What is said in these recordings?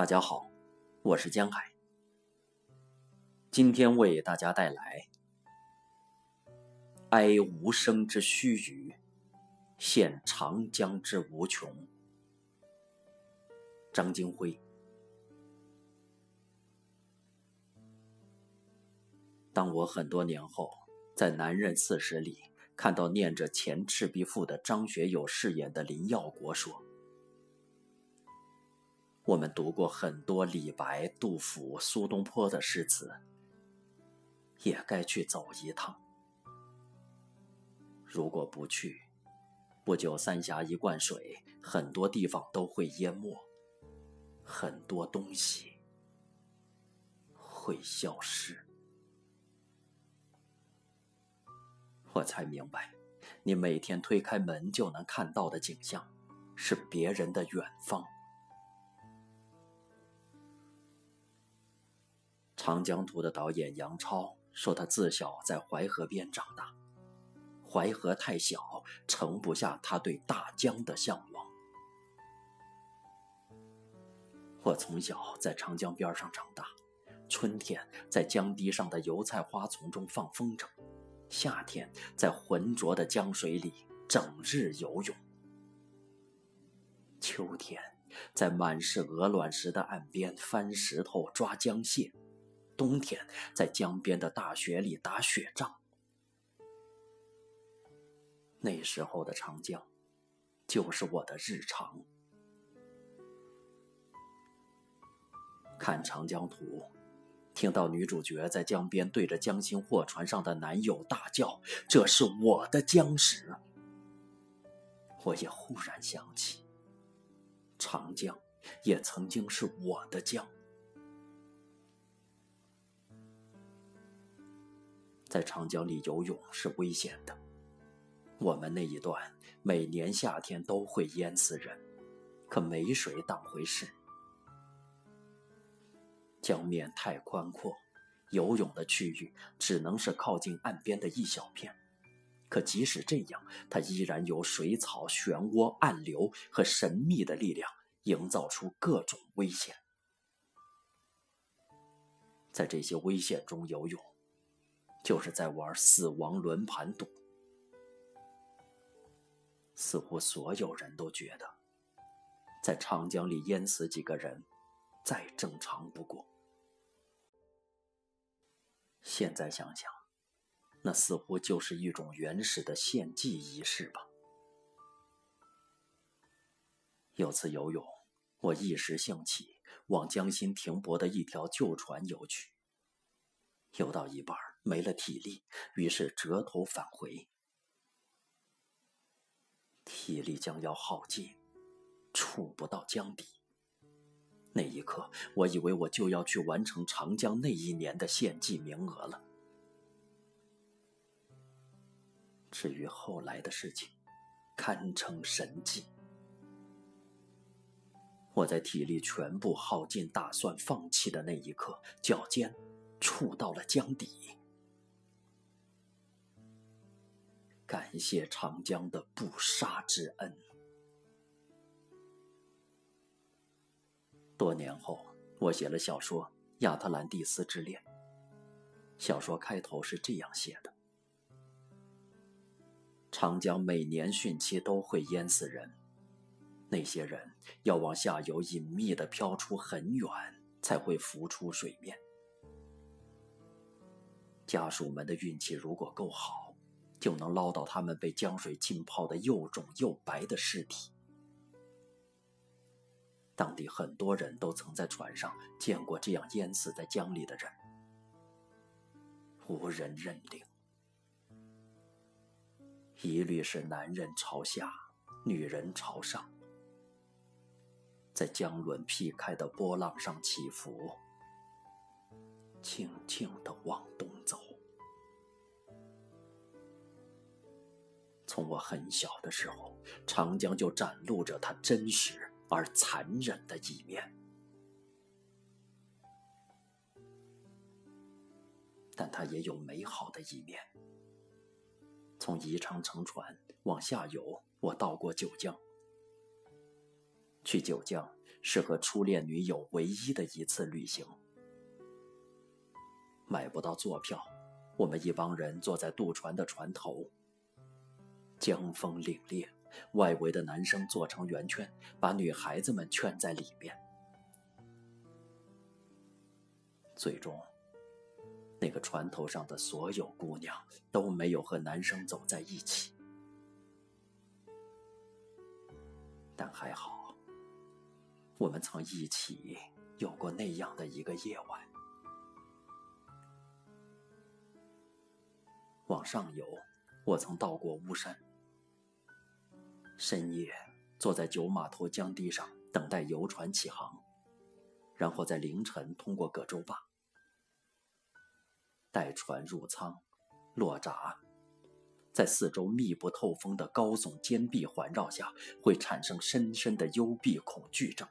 大家好，我是江海。今天为大家带来《哀无声之须臾，现长江之无穷》。张金辉。当我很多年后在《男人四十》里看到念着《前赤壁赋》的张学友饰演的林耀国说。我们读过很多李白、杜甫、苏东坡的诗词，也该去走一趟。如果不去，不久三峡一灌水，很多地方都会淹没，很多东西会消失。我才明白，你每天推开门就能看到的景象，是别人的远方。《长江图》的导演杨超说：“他自小在淮河边长大，淮河太小，盛不下他对大江的向往。我从小在长江边上长大，春天在江堤上的油菜花丛中放风筝，夏天在浑浊的江水里整日游泳，秋天在满是鹅卵石的岸边翻石头抓江蟹。”冬天在江边的大雪里打雪仗，那时候的长江就是我的日常。看《长江图》，听到女主角在江边对着江心货船上的男友大叫：“这是我的江时”，我也忽然想起，长江也曾经是我的江。在长江里游泳是危险的，我们那一段每年夏天都会淹死人，可没水当回事。江面太宽阔，游泳的区域只能是靠近岸边的一小片，可即使这样，它依然有水草、漩涡、暗流和神秘的力量，营造出各种危险。在这些危险中游泳。就是在玩死亡轮盘赌，似乎所有人都觉得，在长江里淹死几个人，再正常不过。现在想想，那似乎就是一种原始的献祭仪式吧。有次游泳，我一时兴起，往江心停泊的一条旧船游去，游到一半没了体力，于是折头返回。体力将要耗尽，触不到江底。那一刻，我以为我就要去完成长江那一年的献祭名额了。至于后来的事情，堪称神迹。我在体力全部耗尽、打算放弃的那一刻，脚尖触到了江底。感谢长江的不杀之恩。多年后，我写了小说《亚特兰蒂斯之恋》。小说开头是这样写的：长江每年汛期都会淹死人，那些人要往下游隐秘的漂出很远，才会浮出水面。家属们的运气如果够好。就能捞到他们被江水浸泡的又肿又白的尸体。当地很多人都曾在船上见过这样淹死在江里的人，无人认领，一律是男人朝下，女人朝上，在江轮劈开的波浪上起伏，轻轻地往东走。从我很小的时候，长江就展露着它真实而残忍的一面，但它也有美好的一面。从宜昌乘船往下游，我到过九江。去九江是和初恋女友唯一的一次旅行。买不到坐票，我们一帮人坐在渡船的船头。江风凛冽，外围的男生坐成圆圈，把女孩子们圈在里面。最终，那个船头上的所有姑娘都没有和男生走在一起。但还好，我们曾一起有过那样的一个夜晚。往上游，我曾到过巫山。深夜坐在九码头江堤上等待游船起航，然后在凌晨通过葛洲坝，待船入舱、落闸。在四周密不透风的高耸坚壁环绕下，会产生深深的幽闭恐惧症。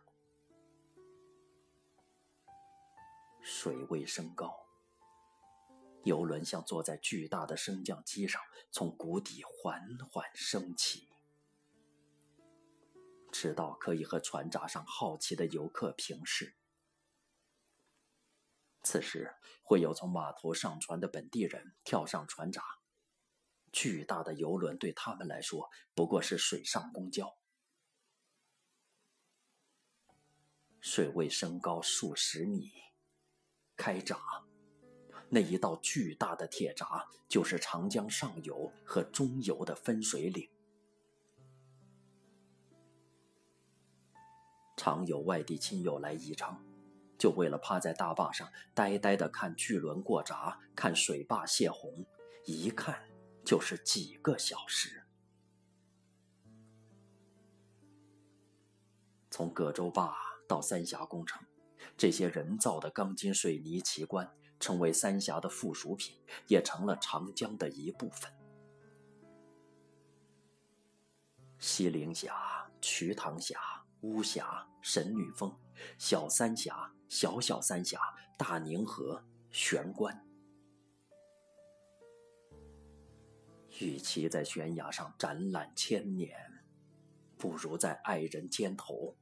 水位升高，游轮像坐在巨大的升降机上，从谷底缓缓升起，直到可以和船闸上好奇的游客平视。此时，会有从码头上船的本地人跳上船闸。巨大的游轮对他们来说不过是水上公交。水位升高数十米，开闸，那一道巨大的铁闸就是长江上游和中游的分水岭。常有外地亲友来宜昌，就为了趴在大坝上呆呆的看巨轮过闸，看水坝泄洪，一看。就是几个小时。从葛洲坝到三峡工程，这些人造的钢筋水泥奇观成为三峡的附属品，也成了长江的一部分。西陵峡、瞿塘峡、巫峡、神女峰、小三峡、小小三峡、大宁河、玄关。与其在悬崖上展览千年，不如在爱人肩头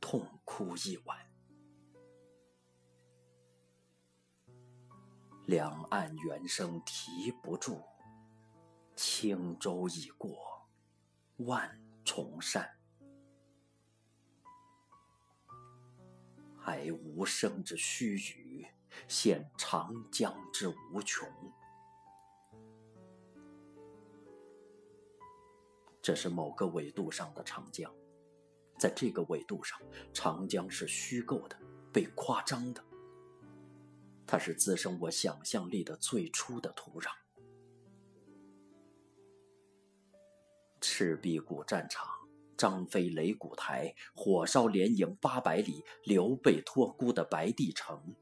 痛哭一晚。两岸猿声啼不住，轻舟已过万重山，哀无声之须臾，现长江之无穷。这是某个纬度上的长江，在这个纬度上，长江是虚构的、被夸张的。它是滋生我想象力的最初的土壤。赤壁古战场、张飞擂鼓台、火烧连营八百里、刘备托孤的白帝城。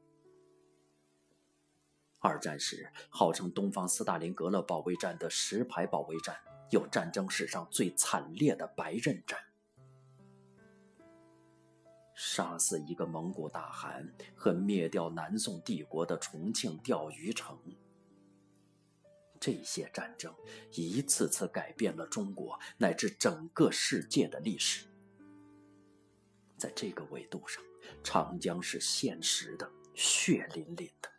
二战时号称东方斯大林格勒保卫战的石牌保卫战。有战争史上最惨烈的白刃战，杀死一个蒙古大汗和灭掉南宋帝国的重庆钓鱼城。这些战争一次次改变了中国乃至整个世界的历史。在这个维度上，长江是现实的、血淋淋的。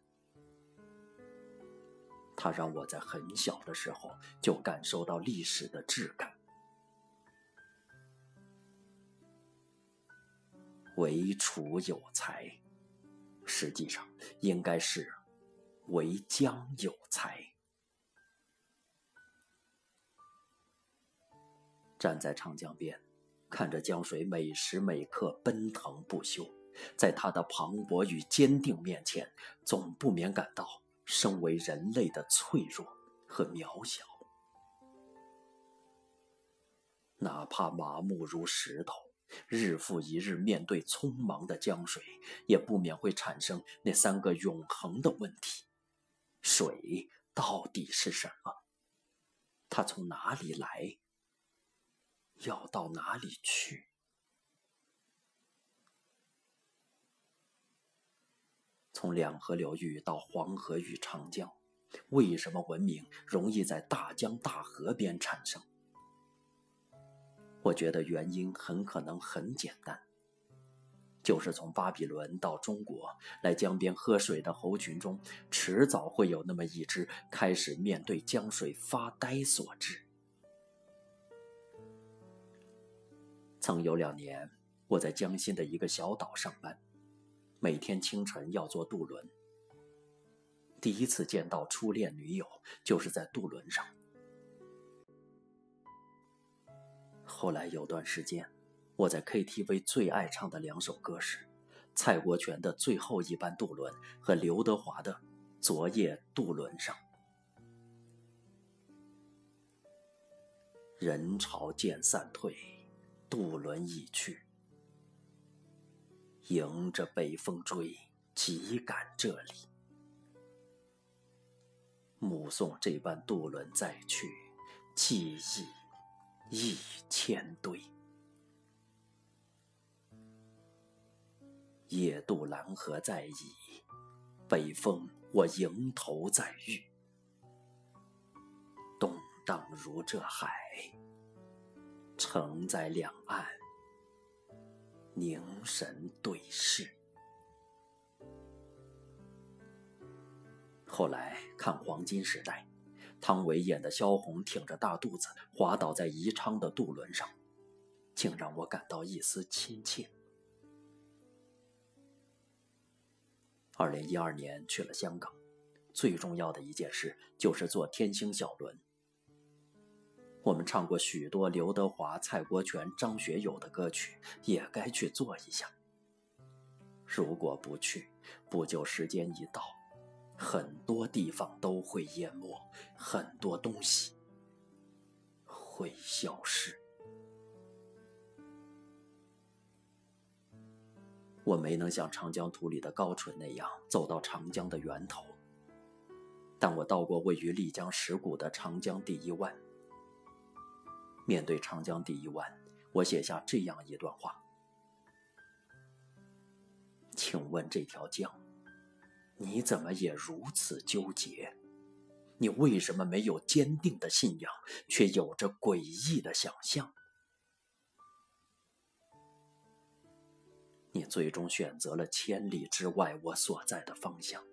它让我在很小的时候就感受到历史的质感。为楚有才，实际上应该是为江有才。站在长江边，看着江水每时每刻奔腾不休，在它的磅礴与坚定面前，总不免感到。身为人类的脆弱和渺小，哪怕麻木如石头，日复一日面对匆忙的江水，也不免会产生那三个永恒的问题：水到底是什么？它从哪里来？要到哪里去？从两河流域到黄河与长江，为什么文明容易在大江大河边产生？我觉得原因很可能很简单：就是从巴比伦到中国来江边喝水的猴群中，迟早会有那么一只开始面对江水发呆所致。曾有两年，我在江心的一个小岛上班，每天清晨要坐渡轮。第一次见到初恋女友，就是在渡轮上。后来有段时间。我在 KTV 最爱唱的两首歌是蔡国权的《最后一班渡轮》和刘德华的《昨夜渡轮上》。人潮渐散退，渡轮已去，迎着北风追，急赶这里，目送这班渡轮再去，记忆一千堆。夜渡蓝河在矣，北风我迎头在遇，动荡如这海，城在两岸，凝神对视。后来看《黄金时代》，汤唯演的萧红挺着大肚子滑倒在宜昌的渡轮上，竟让我感到一丝亲切。二零一二年去了香港，最重要的一件事就是坐天星小轮。我们唱过许多刘德华、蔡国权、张学友的歌曲，也该去做一下。如果不去，不久时间一到，很多地方都会淹没，很多东西会消失。我没能像《长江图》里的高淳那样走到长江的源头，但我到过位于丽江石鼓的长江第一湾。面对长江第一湾，我写下这样一段话：请问这条江，你怎么也如此纠结？你为什么没有坚定的信仰，却有着诡异的想象？你最终选择了千里之外我所在的方向，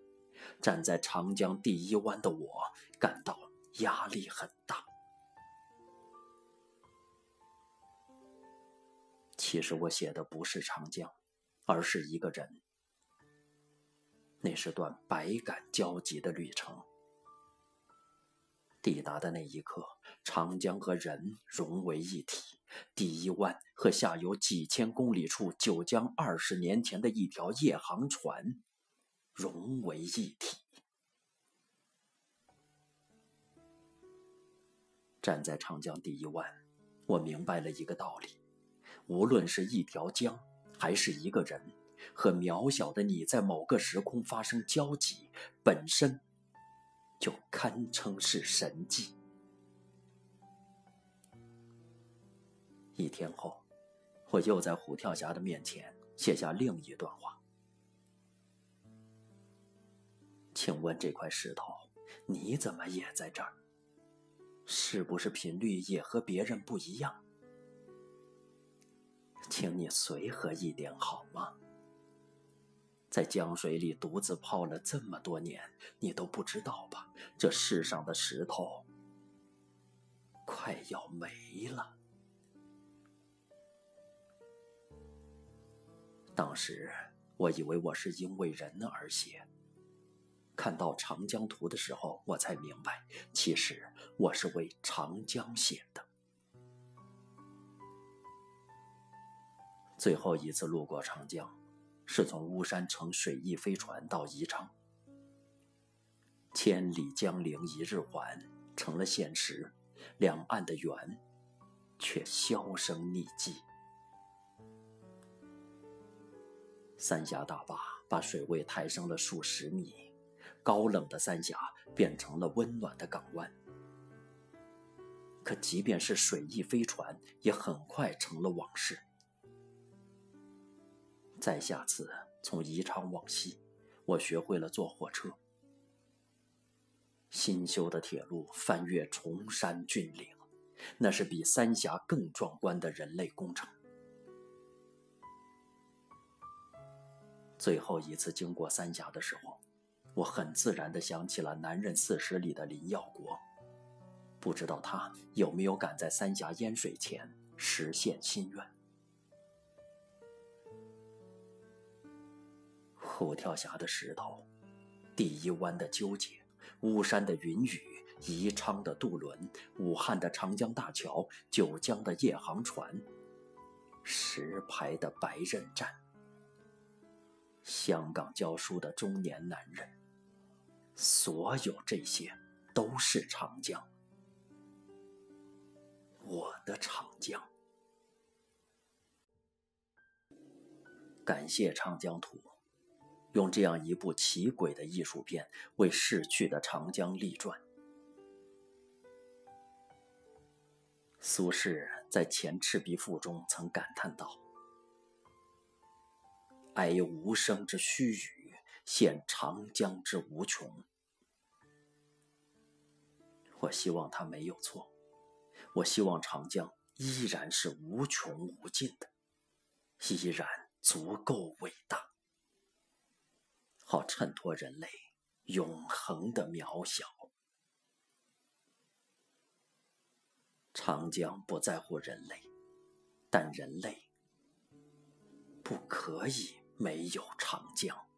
站在长江第一湾的我感到压力很大。其实我写的不是长江，而是一个人。那是段百感交集的旅程。抵达的那一刻，长江和人融为一体。第一湾和下游几千公里处九江二十年前的一条夜航船融为一体。站在长江第一湾，我明白了一个道理：无论是一条江，还是一个人，和渺小的你在某个时空发生交集，本身就堪称是神迹。一天后，我又在虎跳峡的面前写下另一段话。请问这块石头，你怎么也在这儿？是不是频率也和别人不一样？请你随和一点好吗？在江水里独自泡了这么多年，你都不知道吧？这世上的石头快要没了。当时我以为我是因为人而写，看到《长江图》的时候，我才明白，其实我是为长江写的。最后一次路过长江，是从巫山乘水翼飞船到宜昌。千里江陵一日还成了现实，两岸的缘却销声匿迹。三峡大坝把水位抬升了数十米，高冷的三峡变成了温暖的港湾。可即便是水翼飞船，也很快成了往事。再下次从宜昌往西，我学会了坐火车。新修的铁路翻越崇山峻岭，那是比三峡更壮观的人类工程。最后一次经过三峡的时候，我很自然地想起了《男人四十》里的林耀国，不知道他有没有赶在三峡淹水前实现心愿。虎跳峡的石头，第一湾的纠结，巫山的云雨，宜昌的渡轮，武汉的长江大桥，九江的夜航船，石牌的白刃战，香港教书的中年男人，所有这些都是长江，我的长江。感谢长江图。用这样一部奇诡的艺术片为逝去的长江立传。苏轼在《前赤壁赋》中曾感叹道：“哀吾生之须臾，羡长江之无穷。”我希望他没有错，我希望长江依然是无穷无尽的，依然足够伟大。好衬托人类永恒的渺小。长江不在乎人类，但人类不可以没有长江。